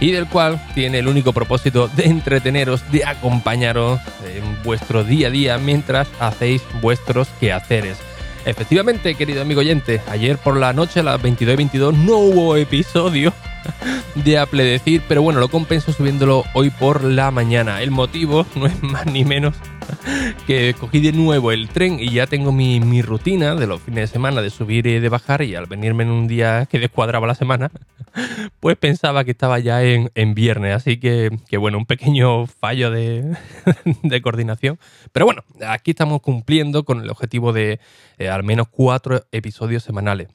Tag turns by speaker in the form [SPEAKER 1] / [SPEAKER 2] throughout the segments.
[SPEAKER 1] y del cual tiene el único propósito de entreteneros, de acompañaros en vuestro día a día mientras hacéis vuestros quehaceres. Efectivamente, querido amigo oyente, ayer por la noche a las 22 y 22 no hubo episodio de Apple decir, pero bueno, lo compenso subiéndolo hoy por la mañana. El motivo no es más ni menos que cogí de nuevo el tren y ya tengo mi, rutina de los fines de semana de subir y de bajar y al venirme en un día que descuadraba la semana, pues pensaba que estaba ya en, viernes. Así que, bueno, un pequeño fallo de, coordinación. Pero bueno, aquí estamos cumpliendo con el objetivo de eh, al menos cuatro episodios semanales.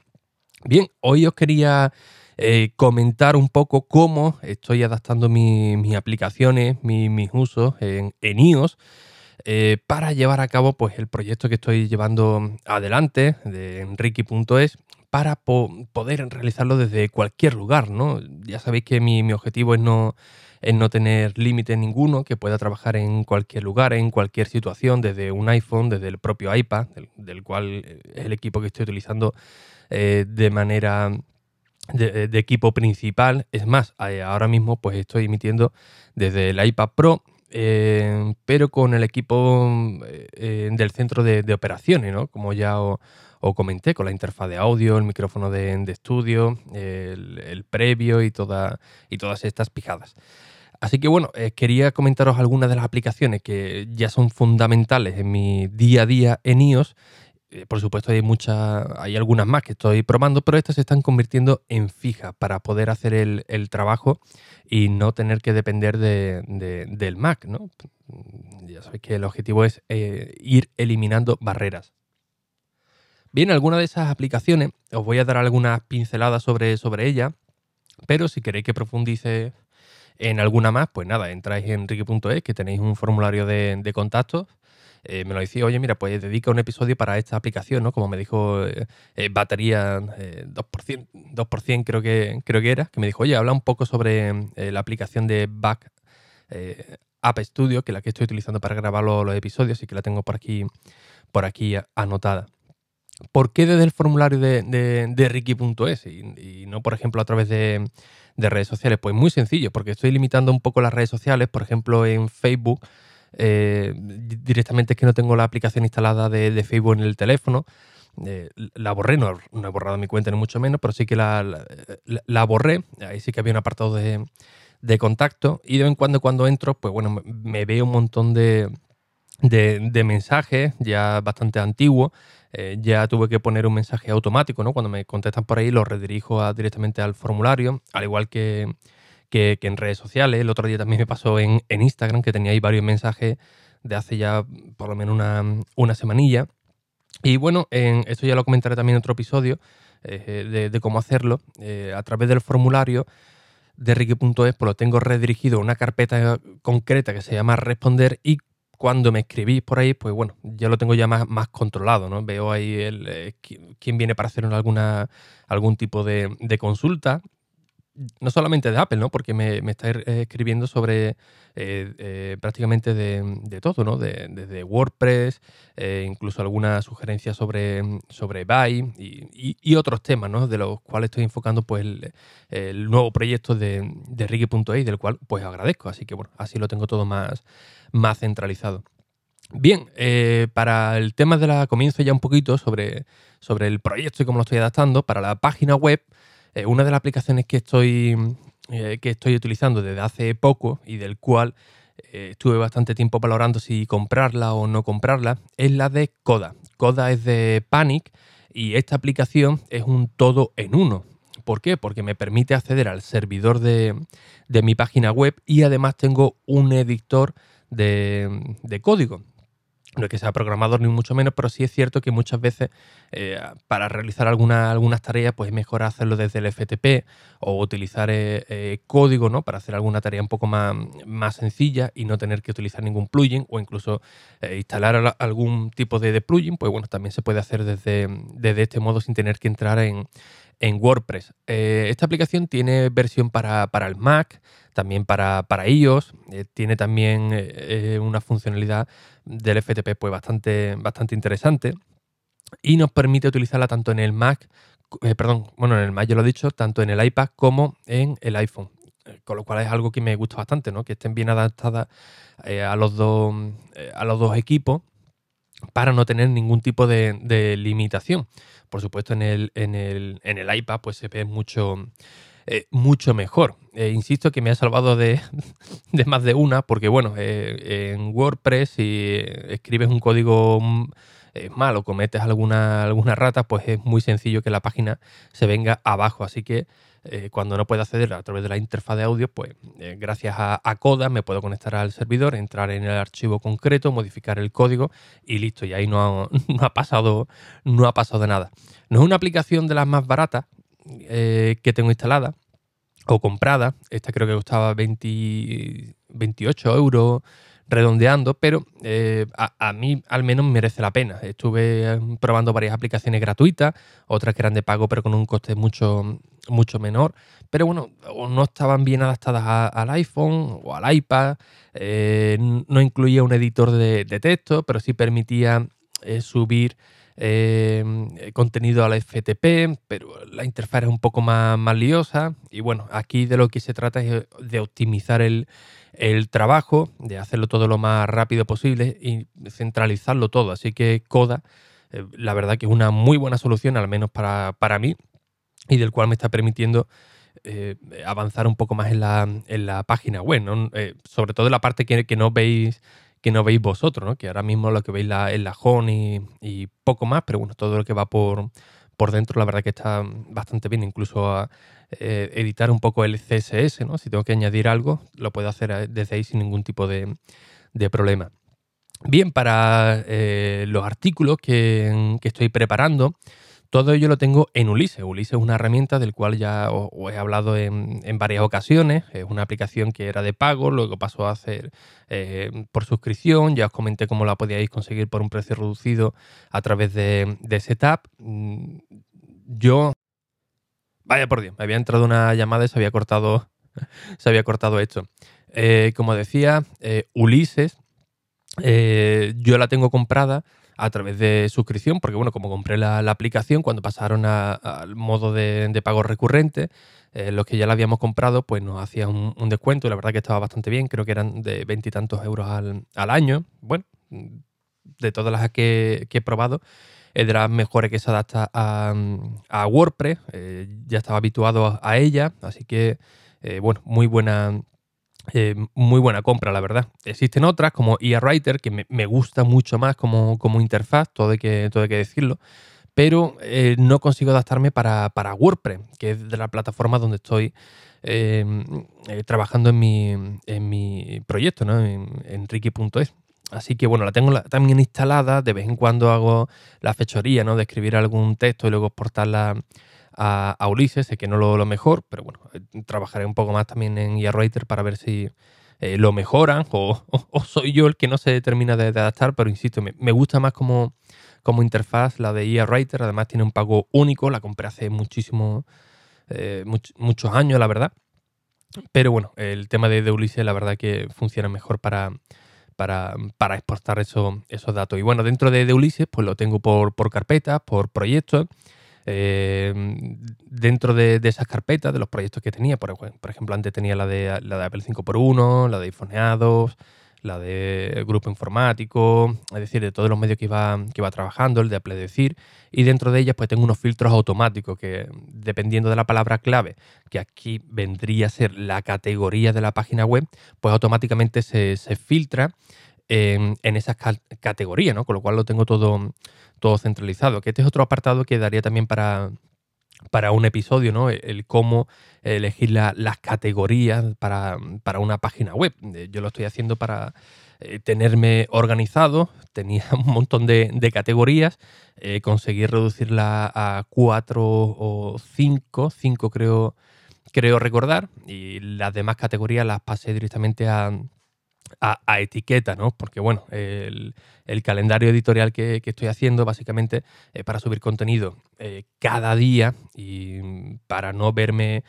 [SPEAKER 1] Bien, hoy os quería eh, comentar un poco cómo estoy adaptando mis aplicaciones, mis usos en, iOS. Eh, para llevar a cabo pues, el proyecto que estoy llevando adelante de Enrique.es para poder realizarlo desde cualquier lugar. ¿no? Ya sabéis que mi, objetivo es no, no tener límite ninguno, que pueda trabajar en cualquier lugar, en cualquier situación, desde un iPhone, desde el propio iPad, del, cual es el equipo que estoy utilizando eh, de manera de, equipo principal. Es más, eh, ahora mismo pues estoy emitiendo desde el iPad Pro, eh, pero con el equipo eh, del centro de, operaciones, ¿no? Como ya os, comenté, con la interfaz de audio, el micrófono de, estudio, el, previo y, toda, y todas estas pijadas. Así que bueno, quería comentaros algunas de las aplicaciones que ya son fundamentales en mi día a día en iOS eh, por supuesto hay muchas, hay algunas más que estoy probando, pero estas se están convirtiendo en fijas para poder hacer el, trabajo y no tener que depender del Mac, ¿no? Ya sabéis que el objetivo es eh, ir eliminando barreras. Bien, alguna de esas aplicaciones, os voy a dar algunas pinceladas sobre, sobre ella, pero si queréis que profundice en alguna más, pues nada, entráis en enrique.es, que tenéis un formulario de, de contactos eh, me lo decía, oye, mira, pues dedica un episodio para esta aplicación, ¿no? Como me dijo eh, eh, batería 2%, 2% creo que, creo que era, que me dijo, oye, habla un poco sobre la aplicación de Back App Studio, que es la que estoy utilizando para grabar los, episodios y que la tengo por aquí, por aquí anotada. ¿Por qué desde el formulario de, de, Ricky.es y, no, por ejemplo, a través de, de redes sociales? Pues muy sencillo, porque estoy limitando un poco las redes sociales. Por ejemplo, en Facebook eh, directamente es que no tengo la aplicación instalada de, Facebook en el teléfono. Eh, la borré, no, he borrado mi cuenta ni mucho menos, pero sí que la, la, borré. Ahí sí que había un apartado de, de, contacto y de vez en cuando cuando entro, pues bueno, me, veo un montón de, de, mensajes ya bastante antiguos. Eh, ya tuve que poner un mensaje automático, ¿no? Cuando me contestan por ahí, lo redirijo directamente al formulario, al igual que que, en redes sociales. El otro día también me pasó en, Instagram que tenía ahí varios mensajes de hace ya por lo menos una, semanilla. Y bueno, en, esto ya lo comentaré también en otro episodio eh, de, cómo hacerlo. Eh, a través del formulario de Ricky.es, pues lo tengo redirigido a una carpeta concreta que se llama responder y cuando me escribís por ahí, pues bueno, ya lo tengo ya más, más controlado, ¿no? Veo ahí el, eh, quién viene para hacer alguna, algún tipo de, consulta no solamente de Apple, ¿no? Porque me, está eh, escribiendo sobre eh, eh, prácticamente de, todo, ¿no? Desde WordPress, incluso alguna sugerencia sobre, sobre Buy y, otros temas, ¿no? De los cuales estoy enfocando pues el, nuevo proyecto de, de del cual pues agradezco. Así que bueno, así lo tengo todo más, más centralizado. Bien, para el tema de la comienzo ya un poquito sobre, sobre el proyecto y cómo lo estoy adaptando. Para la página web, eh, una de las aplicaciones que estoy, eh, que estoy utilizando desde hace poco y del cual eh, estuve bastante tiempo valorando si comprarla o no comprarla es la de Coda. Coda es de Panic y esta aplicación es un todo en uno. ¿Por qué? Porque me permite acceder al servidor de, mi página web y además tengo un editor de, de código. No es que sea programador ni mucho menos, pero sí es cierto que muchas veces eh, para realizar alguna, algunas tareas pues es mejor hacerlo desde el FTP o utilizar eh, eh, código ¿no? para hacer alguna tarea un poco más, más sencilla y no tener que utilizar ningún plugin o incluso instalar algún tipo de, plugin, pues bueno, también se puede hacer desde, desde este modo sin tener que entrar en, en WordPress. esta aplicación tiene versión para, para el Mac, también para, para iOS, tiene también una funcionalidad del FTP pues bastante, bastante interesante y nos permite utilizarla tanto en el Mac, eh, perdón, bueno, en el Mac yo lo he dicho, tanto en el iPad como en el iPhone. Eh, con lo cual es algo que me gusta bastante, ¿no? Que estén bien adaptadas eh, a, los dos, a los dos equipos para no tener ningún tipo de, limitación. Por supuesto, en el, en el, en el iPad pues se ve mucho, eh, mucho mejor. Eh, insisto que me ha salvado de, más de una, porque bueno, eh, en WordPress si escribes un código mm, malo, cometes alguna, alguna rata, pues es muy sencillo que la página se venga abajo. Así que cuando no puedo acceder a través de la interfaz de audio, pues gracias a, Coda me puedo conectar al servidor, entrar en el archivo concreto, modificar el código y listo. Y ahí no ha, pasado, no ha pasado nada. No es una aplicación de las más baratas, eh, que tengo instalada o comprada. Esta creo que costaba 28 euros redondeando, pero eh, a, mí al menos merece la pena. Estuve eh, probando varias aplicaciones gratuitas, otras que eran de pago pero con un coste mucho, mucho menor, pero bueno, no estaban bien adaptadas al iPhone o al iPad, no incluía un editor de, texto, pero sí permitía subir Em, contenido a la FTP, pero la interfaz es un poco más, más liosa. Y bueno, aquí de lo que se trata es de optimizar el, trabajo, de hacerlo todo lo más rápido posible y centralizarlo todo. Así que Coda, eh, la verdad que es una muy buena solución, al menos para, mí, y del cual me está permitiendo eh, avanzar un poco más en la, en la página web, eh, sobre todo en la parte que, que no veis que no veis vosotros, ¿no? que ahora mismo lo que veis la, home y, poco más, pero bueno, todo lo que va por, por dentro la verdad que está bastante bien, incluso a, eh, editar un poco el CSS, ¿no? si tengo que añadir algo, lo puedo hacer eh, desde ahí sin ningún tipo de, problema. Bien, para eh, los artículos que estoy preparando, todo ello lo tengo en Ulises. Ulises es una herramienta del cual ya os, he hablado en, varias ocasiones. Es una aplicación que era de pago, luego pasó a hacer eh, por suscripción. Ya os comenté cómo la podíais conseguir por un precio reducido a través de, Setup. Mm, yo. Vaya por Dios, me había entrado una llamada y se había cortado, se había cortado esto. Eh, como decía, eh, Ulises, yo la tengo comprada a través de suscripción, porque bueno, como compré la, aplicación, cuando pasaron al modo de, pago recurrente, eh, los que ya la habíamos comprado, pues nos hacían un, descuento y la verdad que estaba bastante bien, creo que eran de veintitantos euros al, año. Bueno, de todas las que, he probado, es de las mejores que se adapta a, WordPress, eh, ya estaba habituado a, ella, así que eh, bueno, muy buena eh, muy buena compra, la verdad. Existen otras como IA Writer, que me, gusta mucho más como, como, interfaz, todo hay que, todo que decirlo, pero eh, no consigo adaptarme para, WordPress, que es de la plataforma donde estoy em, eh, trabajando en mi, en mi proyecto, ¿no? en, Ricky.es. Así que bueno, la tengo también instalada, de vez en cuando hago la fechoría, ¿no? De escribir algún texto y luego exportarla a, Ulises, sé que no lo, lo mejor, pero bueno, eh, trabajaré un poco más también en IA Writer para ver si eh, lo mejoran o, soy yo el que no se termina de, adaptar, pero insisto, me, gusta más como, como interfaz la de IA Writer, además tiene un pago único, la compré hace muchísimo, eh, muchos años, la verdad. Pero bueno, el tema de, de, Ulises, la verdad que funciona mejor para, para, para exportar eso, esos datos. Y bueno, dentro de, de Ulises, pues lo tengo por, por carpetas, por proyectos. Em, dentro de, esas carpetas, de los proyectos que tenía, por, ejemplo, antes tenía la de, la de Apple 5x1, la de iPhoneados, la de grupo informático, es decir, de todos los medios que iba, que iba trabajando, el de Apple Decir, y dentro de ellas pues tengo unos filtros automáticos que dependiendo de la palabra clave, que aquí vendría a ser la categoría de la página web, pues automáticamente se, filtra en, esas categorías, ¿no? Con lo cual lo tengo todo, todo centralizado. Que este es otro apartado que daría también para, para un episodio, ¿no? El, cómo elegir las categorías para, una página web. Yo lo estoy haciendo para, tenerme organizado. Tenía un montón de, categorías. conseguí reducirla a cuatro o cinco, cinco creo, creo recordar. Y las demás categorías las pasé directamente a, a, etiqueta, ¿no? Porque, bueno, el, calendario editorial que, estoy haciendo, básicamente, es para subir contenido eh, cada día y para no verme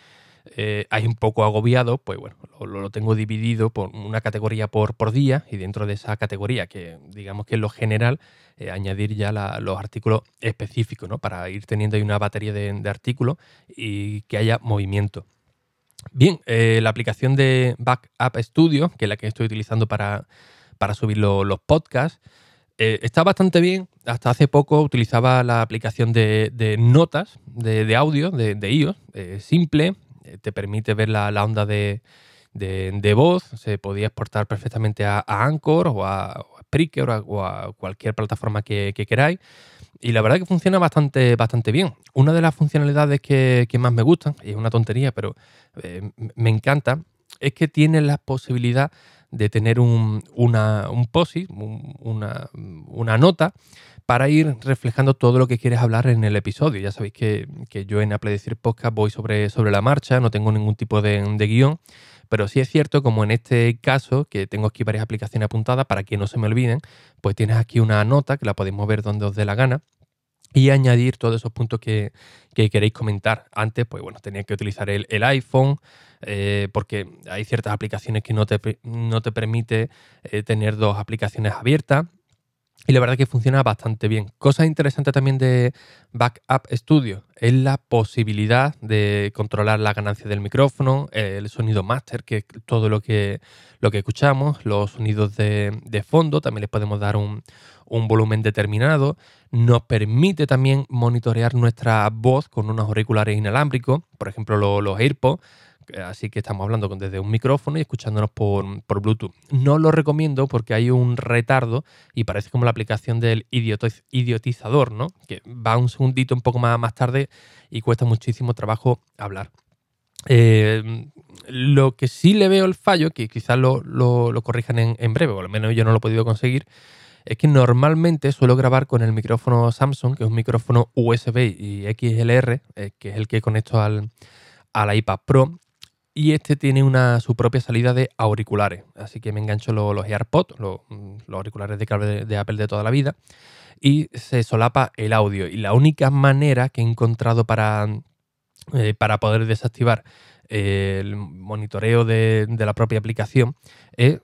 [SPEAKER 1] eh, ahí un poco agobiado, pues bueno, lo, tengo dividido por una categoría por, día y dentro de esa categoría, que digamos que es lo general, eh, añadir ya los artículos específicos, ¿no? Para ir teniendo ahí una batería de artículos y que haya movimiento. Bien, eh, la aplicación de Backup Studio, que es la que estoy utilizando para, subir los podcasts, eh, está bastante bien. Hasta hace poco utilizaba la aplicación de, notas de, audio de, iOS, eh, simple, te permite ver la, onda de, voz, se podía exportar perfectamente a, Anchor o a, O a, cualquier plataforma que queráis. Y la verdad que funciona bastante, bastante bien. Una de las funcionalidades que, más me gustan, y es una tontería, pero eh, me encanta, es que tiene la posibilidad de tener un, una, un POSI, una, una, nota, para ir reflejando todo lo que quieres hablar en el episodio. Ya sabéis que, yo en Apple Decir Podcast voy sobre, sobre la marcha, no tengo ningún tipo de, de guion. Pero sí es cierto, como en este caso, que tengo aquí varias aplicaciones apuntadas para que no se me olviden, pues tienes aquí una nota que la podéis mover donde os dé la gana y añadir todos esos puntos que, queréis comentar. Antes, pues bueno, tenía que utilizar el, iPhone, eh, porque hay ciertas aplicaciones que no te, no te permite eh, tener dos aplicaciones abiertas. Y la verdad que funciona bastante bien. Cosa interesante también de Backup Studio es la posibilidad de controlar la ganancia del micrófono, el sonido master, que es todo lo que, lo que escuchamos, los sonidos de, fondo, también les podemos dar un, volumen determinado. Nos permite también monitorear nuestra voz con unos auriculares inalámbricos, por ejemplo los AirPods Así que estamos hablando desde un micrófono y escuchándonos por, Bluetooth. No lo recomiendo porque hay un retardo y parece como la aplicación del idiotizador, ¿no? Que va un segundito un poco más, tarde y cuesta muchísimo trabajo hablar. Eh, lo que sí le veo el fallo, que quizás lo, corrijan en, breve, o al menos yo no lo he podido conseguir, es que normalmente suelo grabar con el micrófono Samsung, que es un micrófono USB y XLR, eh, que es el que conecto al, al iPad Pro, y este tiene una, su propia salida de auriculares. Así que me engancho los, AirPods, los, auriculares de cable de, Apple de toda la vida, y se solapa el audio. Y la única manera que he encontrado para, eh, para poder desactivar el monitoreo de, la propia aplicación es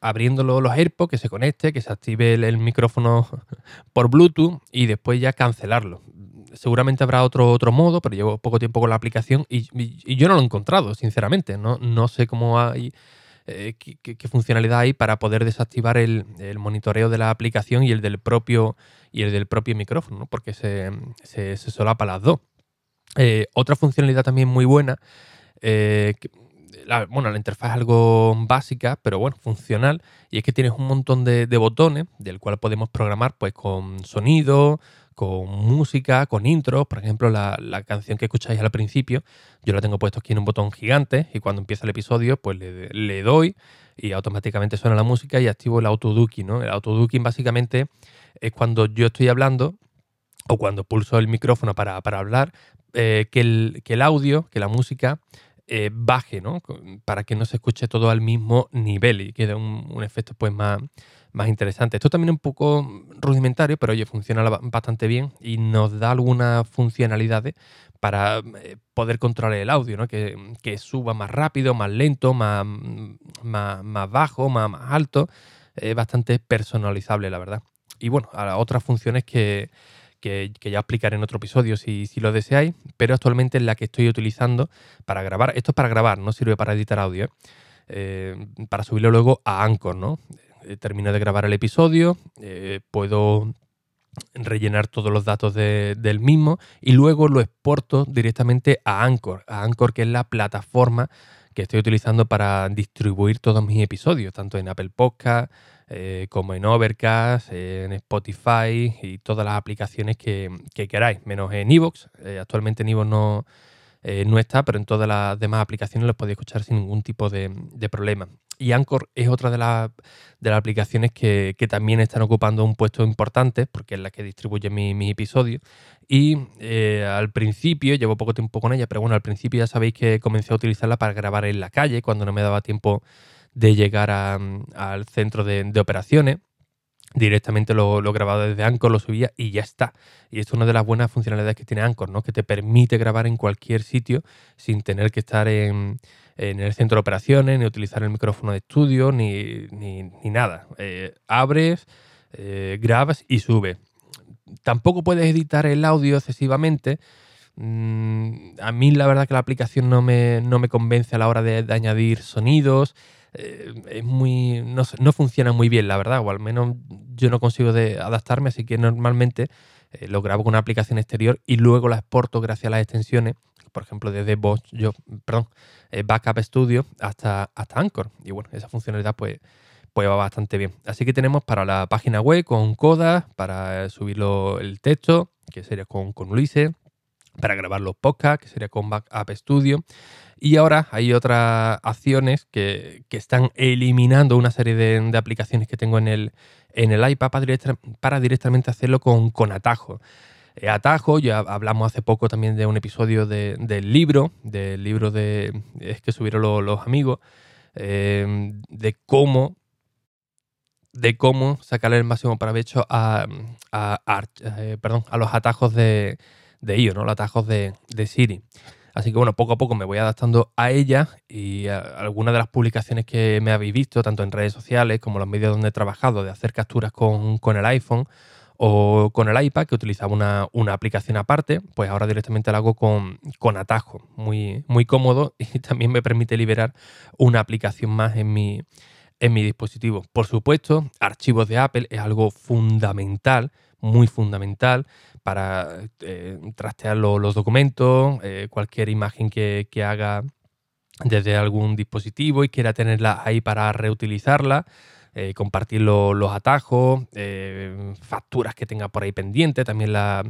[SPEAKER 1] abriéndolo los AirPods, que se conecte, que se active el micrófono por Bluetooth y después ya cancelarlo seguramente habrá otro, otro modo, pero llevo poco tiempo con la aplicación y, yo no lo he encontrado, sinceramente. No, no sé cómo hay, eh, qué, funcionalidad hay para poder desactivar el, monitoreo de la aplicación y el del propio, y el del propio micrófono, porque se, se, solapa las dos. Eh, otra funcionalidad también muy buena, eh, la, bueno, la interfaz es algo básica, pero bueno, funcional, y es que tienes un montón de, de botones del cual podemos programar pues con sonido, con música, con intro. Por ejemplo, la, canción que escucháis al principio, yo la tengo puesto aquí en un botón gigante y cuando empieza el episodio, pues le, doy y automáticamente suena la música y activo el autoducking. ¿no? El autoducking básicamente es cuando yo estoy hablando o cuando pulso el micrófono para, hablar, eh, que, el, que el audio, que la música eh, baje, ¿no? Para que no se escuche todo al mismo nivel y quede un, efecto pues más, más interesante. Esto también es un poco rudimentario, pero oye, funciona bastante bien y nos da algunas funcionalidades para eh, poder controlar el audio, ¿no? Que, suba más rápido, más lento, más, más, bajo, más, más alto. Es bastante personalizable, la verdad. Y bueno, otras funciones que, que, ya explicaré en otro episodio si, si, lo deseáis, pero actualmente es la que estoy utilizando para grabar. Esto es para grabar, no sirve para editar audio, ¿eh? Eh, para subirlo luego a Anchor, ¿no? Eh, termino de grabar el episodio, puedo rellenar todos los datos del mismo y luego lo exporto directamente a Anchor, a Anchor que es la plataforma que estoy utilizando para distribuir todos mis episodios, tanto en Apple Podcast, eh, como en Overcast, en Spotify y todas las aplicaciones que, queráis, menos en Evox. Eh, actualmente en Evox no, eh, no está, pero en todas las demás aplicaciones lo podéis escuchar sin ningún tipo de, problema. Y Anchor es otra de, las aplicaciones que, también están ocupando un puesto importante, porque es la que distribuye mis mi episodios. Y al principio, llevo poco tiempo con ella, pero bueno, al principio ya sabéis que comencé a utilizarla para grabar en la calle, cuando no me daba tiempo de llegar al centro de, de operaciones directamente lo, lo, grababa desde Anchor, lo subía y ya está. Y es una de las buenas funcionalidades que tiene Anchor, ¿no? Que te permite grabar en cualquier sitio sin tener que estar en, el centro de operaciones, ni utilizar el micrófono de estudio, ni, nada. Eh, abres, eh, grabas y sube. Tampoco puedes editar el audio excesivamente. Mm, a mí la verdad que la aplicación no me, no me convence a la hora de añadir sonidos. Eh, es muy. No, no, funciona muy bien, la verdad, o al menos yo no consigo de adaptarme, así que normalmente eh, lo grabo con una aplicación exterior y luego la exporto gracias a las extensiones, por ejemplo, desde Bosch, yo, perdón, eh, Backup Studio hasta, hasta Anchor. Y bueno, esa funcionalidad pues, pues va bastante bien. Así que tenemos para la página web con Coda, para subirlo el texto, que sería con, con Ulises, para grabar los podcasts, que sería con Backup Studio. Y ahora hay otras acciones que, están eliminando una serie de, aplicaciones que tengo en el, en el iPad para, directamente hacerlo con, con atajo. Eh, atajo, ya hablamos hace poco también de un episodio del libro, del libro de es que subieron los, amigos, eh, de cómo de cómo sacarle el máximo provecho a, a, eh, perdón, a los atajos de, de IO, ¿no? los atajos de Siri. Así que bueno, poco a poco me voy adaptando a ella y algunas de las publicaciones que me habéis visto, tanto en redes sociales como en los medios donde he trabajado, de hacer capturas con, el iPhone o con el iPad, que utilizaba una, aplicación aparte, pues ahora directamente lo hago con, con, atajo, muy, muy cómodo y también me permite liberar una aplicación más en mi, en mi dispositivo. Por supuesto, archivos de Apple es algo fundamental, muy fundamental para eh, trastear los documentos, eh, cualquier imagen que, haga desde algún dispositivo y quiera tenerla ahí para reutilizarla, eh, compartir los atajos, facturas que tenga por ahí pendiente, también las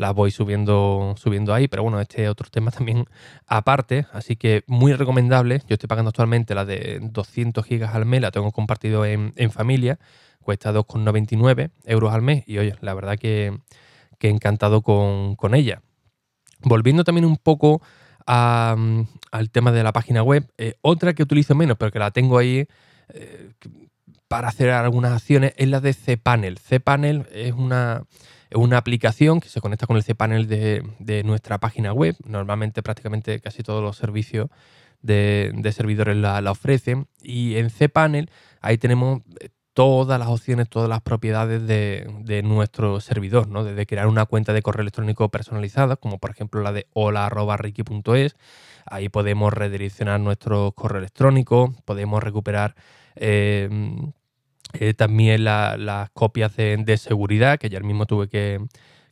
[SPEAKER 1] la voy subiendo, subiendo ahí, pero bueno, este es otro tema también aparte, así que muy recomendable. Yo estoy pagando actualmente la de 200 gigas al mes, la tengo compartido en, en familia, cuesta 2,99 euros al mes y oye, la verdad que que encantado con, ella. Volviendo también un poco mm, al tema de la página web, eh, otra que utilizo menos, pero que la tengo ahí eh, para hacer algunas acciones, es la de cPanel. cPanel es una, una aplicación que se conecta con el cPanel de, de nuestra página web. Normalmente prácticamente casi todos los servicios de, servidores la, la, ofrecen. Y en cPanel ahí tenemos todas las opciones, todas las propiedades de, nuestro servidor, ¿no? Desde crear una cuenta de correo electrónico personalizada, como por ejemplo la de hola.ricky.es. Ahí podemos redireccionar nuestro correo electrónico, podemos recuperar em, eh, también las copias de, seguridad, que ya mismo tuve que,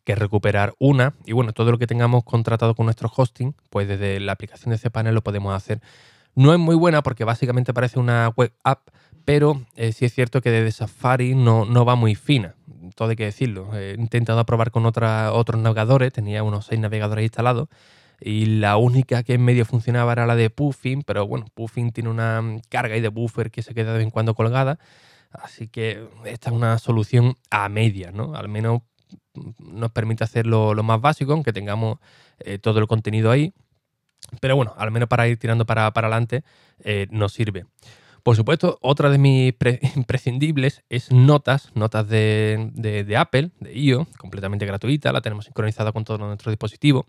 [SPEAKER 1] recuperar una. Y bueno, todo lo que tengamos contratado con nuestro hosting, pues desde la aplicación de cPanel lo podemos hacer. No es muy buena porque básicamente parece una web app pero eh, sí es cierto que desde Safari no, no va muy fina, todo hay que decirlo. He intentado probar con otra, otros navegadores, tenía unos seis navegadores instalados y la única que en medio funcionaba era la de Puffin, pero bueno, Puffin tiene una carga y de buffer que se queda de vez en cuando colgada, así que esta es una solución a media, ¿no? Al menos nos permite hacer lo, más básico, aunque tengamos eh, todo el contenido ahí, pero bueno, al menos para ir tirando para, para adelante eh, nos sirve. Por supuesto, otra de mis imprescindibles es Notas, Notas de, Apple, de IO, completamente gratuita, la tenemos sincronizada con todos nuestros dispositivos.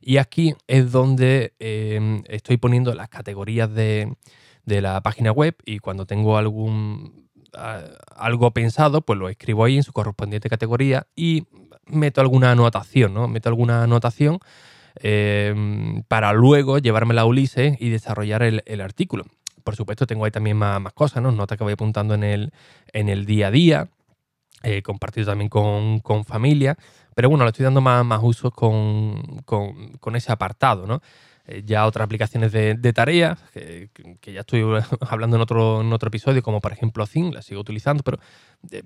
[SPEAKER 1] Y aquí es donde em, estoy poniendo las categorías de, la página web y cuando tengo algún algo pensado, pues lo escribo ahí en su correspondiente categoría y meto alguna anotación, ¿no? Meto alguna anotación em, para luego llevármela a Ulises y desarrollar el artículo por supuesto, tengo ahí también más, cosas, ¿no? Notas que voy apuntando en el, en el día a día, eh, compartido también con, familia, pero bueno, le estoy dando más, más usos con, ese apartado, ¿no? Eh, ya otras aplicaciones de, tareas, que, ya estoy hablando en otro, en otro episodio, como por ejemplo Zing, la sigo utilizando, pero eh,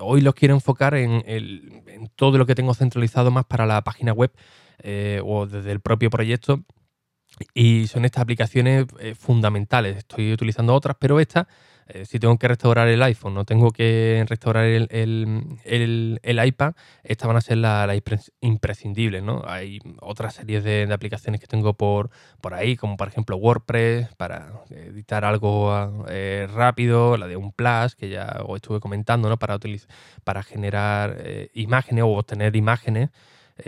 [SPEAKER 1] hoy los quiero enfocar en, en, todo lo que tengo centralizado más para la página web o desde el propio proyecto Y son estas aplicaciones eh, fundamentales. Estoy utilizando otras, pero esta, eh, si tengo que restaurar el iPhone, no tengo que restaurar el, el, iPad, estas van a ser las la imprescindibles. ¿no? Hay otras series de, aplicaciones que tengo por, por ahí, como por ejemplo WordPress, para editar algo eh, rápido, la de un Plus, que ya os estuve comentando, ¿no? para, utilizar, para generar imágenes o obtener imágenes.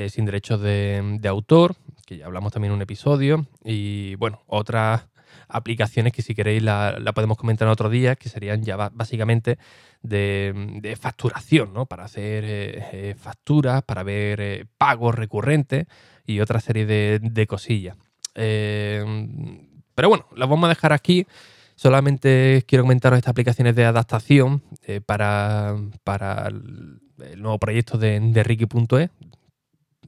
[SPEAKER 1] sin derechos de, de, autor que ya hablamos también en un episodio. Y bueno, otras aplicaciones que si queréis la, podemos comentar en otro día, que serían ya básicamente de, facturación, ¿no? Para hacer eh, eh, facturas, para ver eh, pagos recurrentes y otra serie de, cosillas. pero bueno, las vamos a dejar aquí. Solamente quiero comentaros estas aplicaciones de adaptación para, para el, nuevo proyecto de, de Ricky.es,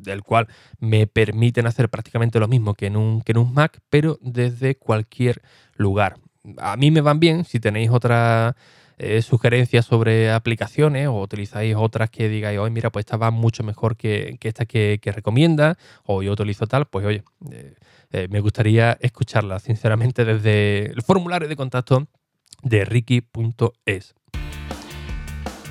[SPEAKER 1] del cual me permiten hacer prácticamente lo mismo que en un, que en un Mac, pero desde cualquier lugar. A mí me van bien, si tenéis otras eh, sugerencias sobre aplicaciones o utilizáis otras que digáis, oye, mira, pues esta va mucho mejor que, esta que, recomienda, o yo utilizo tal, pues oye, eh, eh, me gustaría escucharla, sinceramente, desde el formulario de contacto de ricky.es.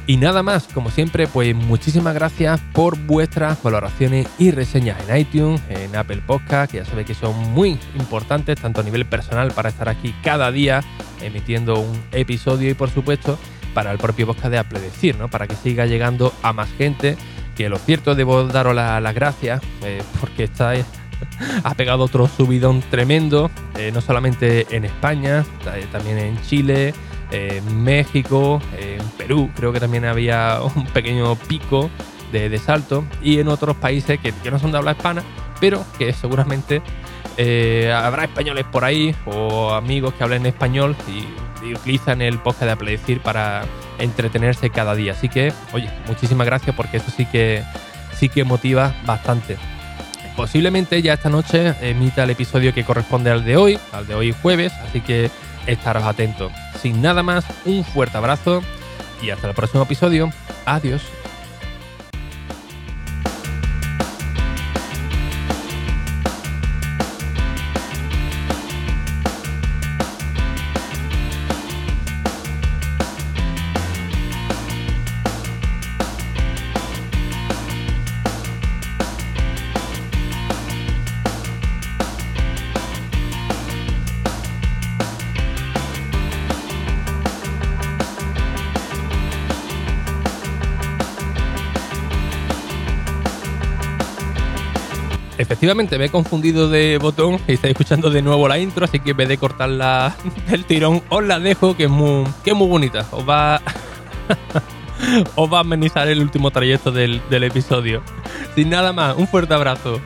[SPEAKER 1] Y nada más, como siempre, pues muchísimas gracias por vuestras valoraciones y reseñas en iTunes, en Apple Podcast, que ya sabéis que son muy importantes, tanto a nivel personal para estar aquí cada día emitiendo un episodio y por supuesto para el propio podcast de Apple Decir, ¿no? Para que siga llegando a más gente. Que lo cierto, debo daros las gracias eh, porque estáis ha pegado otro subidón tremendo, eh, no solamente en España, también en Chile, en México, en Perú, creo que también había un pequeño pico de, salto, y en otros países que, no son de habla hispana, pero que seguramente eh, habrá españoles por ahí o amigos que hablen español y, utilizan el podcast de Apledecir para entretenerse cada día. Así que, oye, muchísimas gracias porque eso sí que, sí que motiva bastante. Posiblemente ya esta noche emita el episodio que corresponde al de hoy, al de hoy jueves, así que estaros atentos. Sin nada más, un fuerte abrazo y hasta el próximo episodio. Adiós. Efectivamente, me he confundido de botón y estáis escuchando de nuevo la intro, así que en vez de cortarla del tirón, os la dejo, que es muy, que muy bonita. Os va, os va a amenizar el último trayecto del, del episodio. Sin nada más, un fuerte abrazo.